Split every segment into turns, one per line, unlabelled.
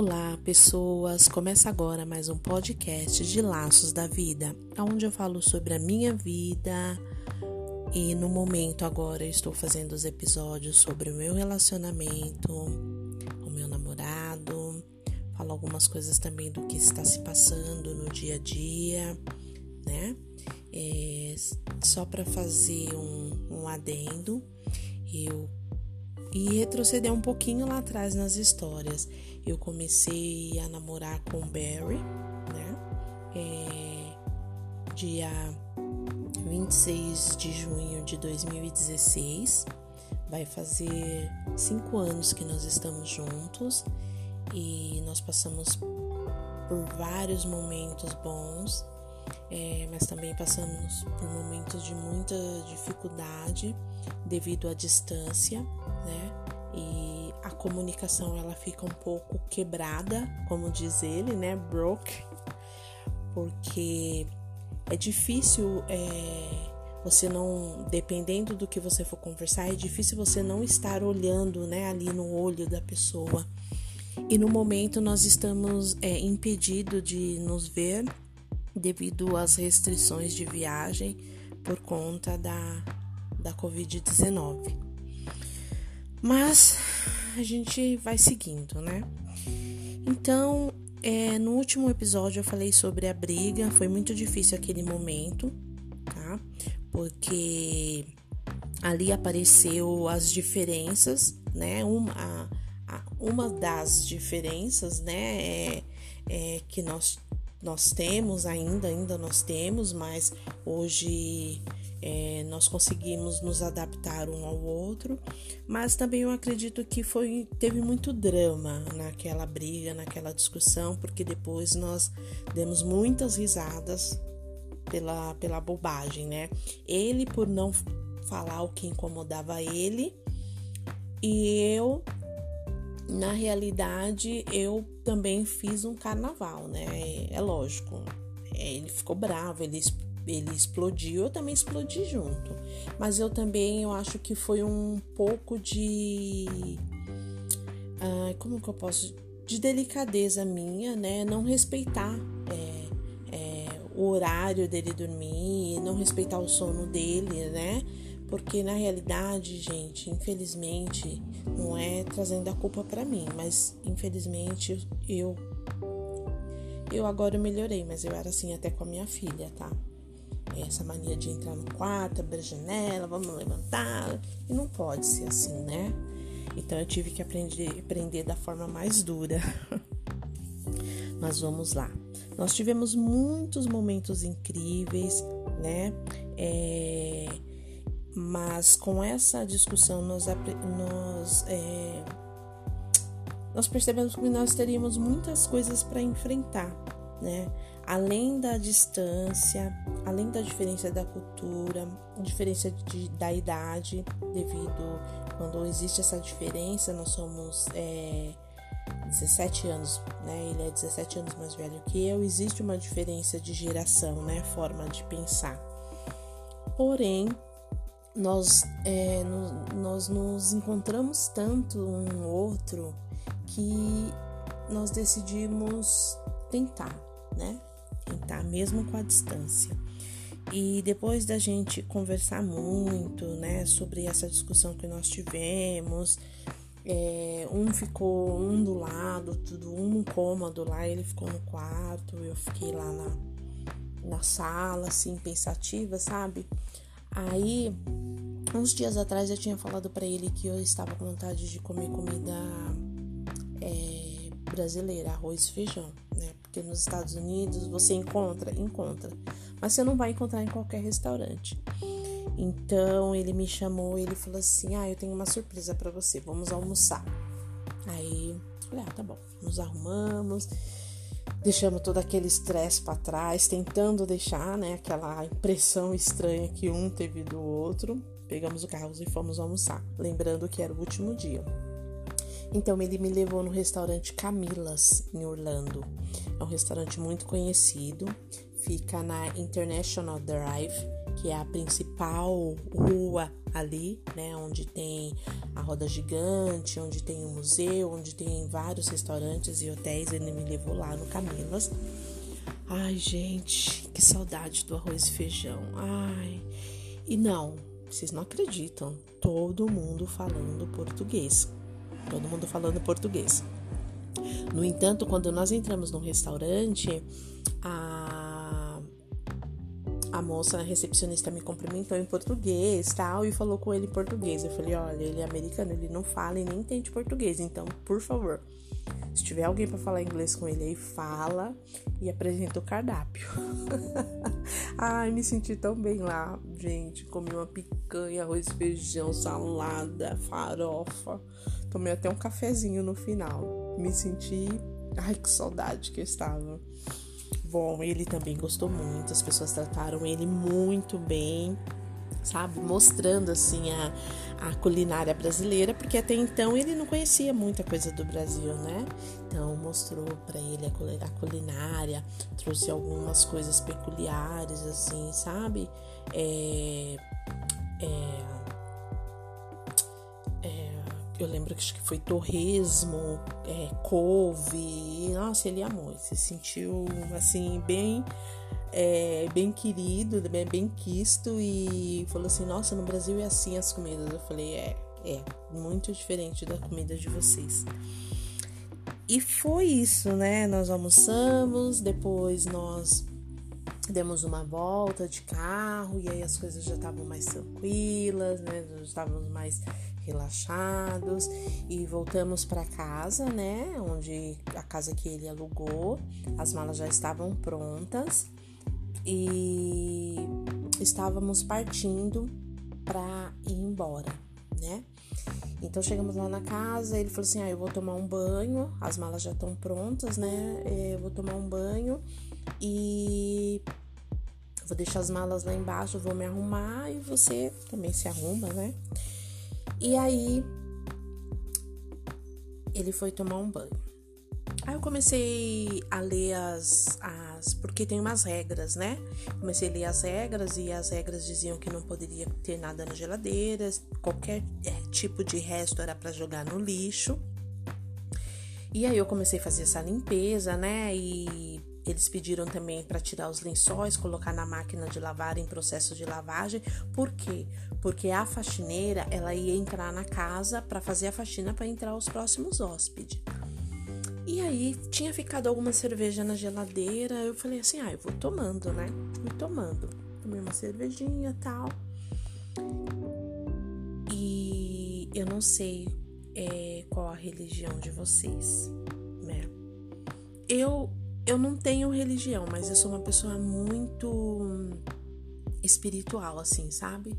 Olá, pessoas! Começa agora mais um podcast de Laços da Vida, onde eu falo sobre a minha vida e no momento agora eu estou fazendo os episódios sobre o meu relacionamento, o meu namorado, falo algumas coisas também do que está se passando no dia a dia, né? É, só para fazer um, um adendo, eu e retroceder um pouquinho lá atrás nas histórias. Eu comecei a namorar com Barry, né? É, dia 26 de junho de 2016. Vai fazer cinco anos que nós estamos juntos e nós passamos por vários momentos bons, é, mas também passamos por momentos de muita dificuldade devido à distância, né? E a comunicação ela fica um pouco quebrada, como diz ele, né? Broke, porque é difícil é, você não, dependendo do que você for conversar, é difícil você não estar olhando, né, ali no olho da pessoa. E no momento nós estamos é, impedidos de nos ver devido às restrições de viagem por conta da, da Covid-19. Mas a gente vai seguindo, né? Então, é, no último episódio eu falei sobre a briga, foi muito difícil aquele momento, tá? Porque ali apareceu as diferenças, né? Uma, a, a, uma das diferenças, né? É, é que nós nós temos ainda, ainda nós temos, mas hoje é, nós conseguimos nos adaptar um ao outro, mas também eu acredito que foi teve muito drama naquela briga, naquela discussão, porque depois nós demos muitas risadas pela, pela bobagem, né? Ele por não falar o que incomodava ele e eu na realidade eu também fiz um carnaval, né? É lógico. Ele ficou bravo, ele ele explodiu, eu também explodi junto. Mas eu também, eu acho que foi um pouco de. Ah, como que eu posso. De delicadeza minha, né? Não respeitar é, é, o horário dele dormir, não respeitar o sono dele, né? Porque na realidade, gente, infelizmente, não é trazendo a culpa para mim, mas infelizmente eu eu agora melhorei, mas eu era assim até com a minha filha, tá? essa mania de entrar no quarto, abrir a janela, vamos levantar. E não pode ser assim, né? Então eu tive que aprender, aprender da forma mais dura. Mas vamos lá. Nós tivemos muitos momentos incríveis, né? É, mas com essa discussão nós, nós, é, nós percebemos que nós teríamos muitas coisas para enfrentar, né? além da distância, além da diferença da cultura, diferença de, da idade, devido quando existe essa diferença, nós somos é, 17 anos, né? Ele é 17 anos mais velho que eu, existe uma diferença de geração, né? Forma de pensar. Porém, nós, é, no, nós nos encontramos tanto um outro que nós decidimos tentar, né? tentar, mesmo com a distância. E depois da gente conversar muito, né, sobre essa discussão que nós tivemos, é, um ficou um do lado, tudo um cômodo lá, ele ficou no quarto, eu fiquei lá na, na sala, assim, pensativa, sabe? Aí, uns dias atrás eu tinha falado para ele que eu estava com vontade de comer comida é, brasileira, arroz e feijão, né? Porque nos Estados Unidos você encontra, encontra, mas você não vai encontrar em qualquer restaurante. Então ele me chamou, ele falou assim: "Ah, eu tenho uma surpresa para você, vamos almoçar". Aí, falei: "Ah, tá bom". Nos arrumamos, deixamos todo aquele estresse para trás, tentando deixar, né, aquela impressão estranha que um teve do outro. Pegamos o carro e fomos almoçar, lembrando que era o último dia. Então ele me levou no restaurante Camilas, em Orlando. É um restaurante muito conhecido, fica na International Drive, que é a principal rua ali, né? Onde tem a roda gigante, onde tem o um museu, onde tem vários restaurantes e hotéis. Ele me levou lá no Camilas. Ai, gente, que saudade do arroz e feijão. Ai. E não, vocês não acreditam. Todo mundo falando português. Todo mundo falando português. No entanto, quando nós entramos no restaurante, a moça recepcionista me cumprimentou em português tal e falou com ele em português. Eu falei: olha, ele é americano, ele não fala e nem entende português, então, por favor. Se tiver alguém para falar inglês com ele aí, fala e apresenta o cardápio. Ai, me senti tão bem lá, gente. Comi uma picanha, arroz, feijão, salada, farofa. Tomei até um cafezinho no final. Me senti. Ai, que saudade que eu estava. Bom, ele também gostou muito, as pessoas trataram ele muito bem, sabe? Mostrando assim a, a culinária brasileira, porque até então ele não conhecia muita coisa do Brasil, né? Então mostrou para ele a, culinária, trouxe algumas coisas peculiares, assim, sabe? É, é, eu lembro que acho que foi torresmo, é, couve. Nossa, ele amou. Ele se sentiu assim, bem. É, bem querido, bem, bem quisto e falou assim: Nossa, no Brasil é assim as comidas. Eu falei: É, é, muito diferente da comida de vocês. E foi isso, né? Nós almoçamos, depois nós demos uma volta de carro e aí as coisas já estavam mais tranquilas, né? Nós estávamos mais relaxados e voltamos para casa, né? Onde a casa que ele alugou, as malas já estavam prontas e estávamos partindo para ir embora, né? Então chegamos lá na casa, ele falou assim: "Ah, eu vou tomar um banho, as malas já estão prontas, né? Eu vou tomar um banho e vou deixar as malas lá embaixo, vou me arrumar e você também se arruma, né?" E aí ele foi tomar um banho. Aí eu comecei a ler as, as. Porque tem umas regras, né? Comecei a ler as regras e as regras diziam que não poderia ter nada na geladeira, qualquer é, tipo de resto era para jogar no lixo. E aí eu comecei a fazer essa limpeza, né? E eles pediram também para tirar os lençóis, colocar na máquina de lavar em processo de lavagem. Por quê? Porque a faxineira ela ia entrar na casa para fazer a faxina para entrar os próximos hóspedes. E aí tinha ficado alguma cerveja na geladeira. Eu falei assim: ah, eu vou tomando, né? Fui tomando. Tomei uma cervejinha tal. E eu não sei é, qual a religião de vocês, né? Eu eu não tenho religião, mas eu sou uma pessoa muito espiritual, assim, sabe?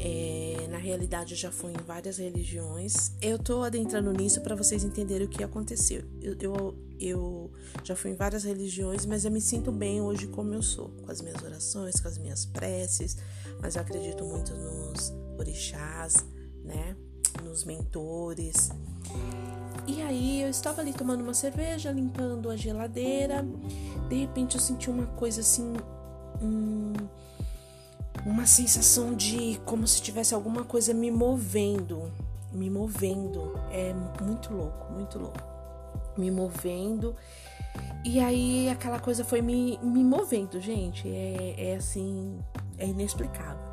É, na realidade, eu já fui em várias religiões. Eu tô adentrando nisso para vocês entenderem o que aconteceu. Eu, eu, eu, já fui em várias religiões, mas eu me sinto bem hoje como eu sou, com as minhas orações, com as minhas preces. Mas eu acredito muito nos orixás, né? Nos mentores. E aí eu estava ali tomando uma cerveja, limpando a geladeira. De repente eu senti uma coisa assim, um, uma sensação de como se tivesse alguma coisa me movendo, me movendo. É muito louco, muito louco. Me movendo. E aí aquela coisa foi me, me movendo, gente. É, é assim, é inexplicável.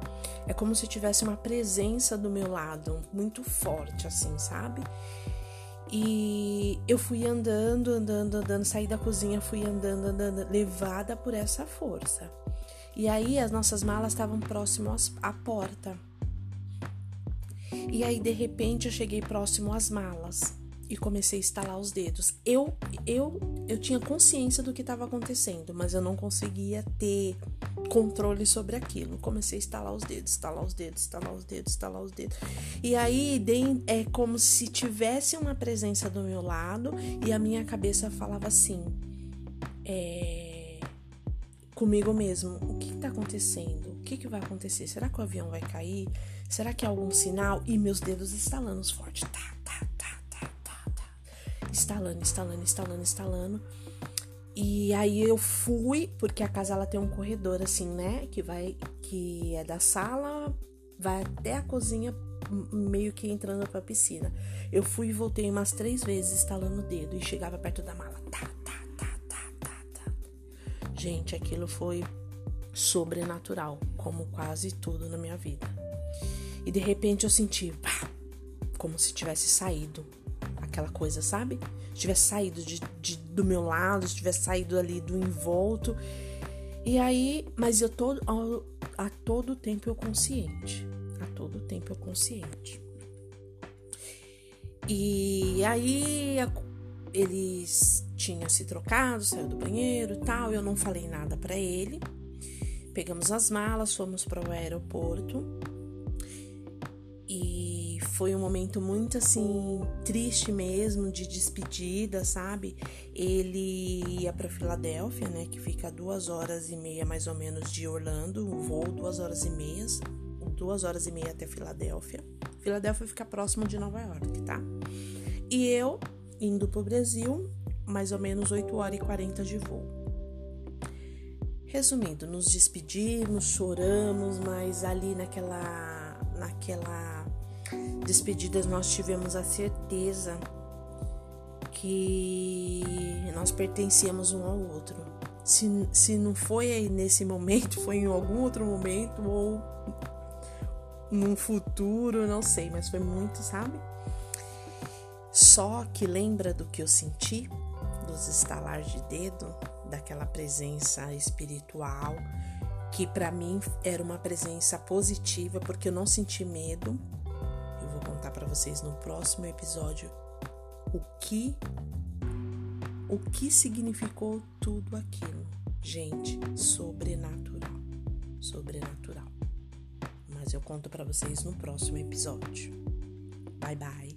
É como se tivesse uma presença do meu lado muito forte, assim, sabe? E eu fui andando, andando, andando, saí da cozinha, fui andando, andando, levada por essa força. E aí as nossas malas estavam próximas à porta. E aí de repente eu cheguei próximo às malas e comecei a estalar os dedos. Eu eu eu tinha consciência do que estava acontecendo, mas eu não conseguia ter controle sobre aquilo. Comecei a estalar os dedos, estalar os dedos, estalar os dedos, estalar os dedos. E aí é como se tivesse uma presença do meu lado e a minha cabeça falava assim: é, comigo mesmo, o que está acontecendo? O que, que vai acontecer? Será que o avião vai cair? Será que é algum sinal? E meus dedos estalando forte. Tá, tá, Estalando, estalando, estalando, estalando. E aí eu fui, porque a casa ela tem um corredor assim, né, que vai que é da sala, vai até a cozinha meio que entrando pra piscina. Eu fui e voltei umas três vezes estalando o dedo e chegava perto da mala. Tá, tá, tá, tá, tá, tá. Gente, aquilo foi sobrenatural, como quase tudo na minha vida. E de repente eu senti, pá, como se tivesse saído aquela coisa, sabe? Tivesse saído de, de, do meu lado, tivesse saído ali do envolto. E aí, mas eu todo a, a todo tempo eu consciente, a todo tempo eu consciente. E aí eles tinham se trocado, saiu do banheiro e tal. Eu não falei nada para ele. Pegamos as malas, fomos para o aeroporto. Foi um momento muito assim triste mesmo de despedida, sabe? Ele ia para Filadélfia, né, que fica duas horas e meia mais ou menos de Orlando, o voo duas horas e meia, duas horas e meia até Filadélfia. Filadélfia fica próximo de Nova York, tá? E eu indo pro Brasil, mais ou menos 8 horas e 40 de voo. Resumindo, nos despedimos, choramos, mas ali naquela naquela despedida nós tivemos a certeza que nós pertencíamos um ao outro. Se, se não foi aí nesse momento, foi em algum outro momento ou num futuro, não sei, mas foi muito, sabe? Só que lembra do que eu senti, dos estalar de dedo, daquela presença espiritual, que para mim era uma presença positiva, porque eu não senti medo. Vou contar para vocês no próximo episódio o que o que significou tudo aquilo. Gente, sobrenatural. Sobrenatural. Mas eu conto para vocês no próximo episódio. Bye bye.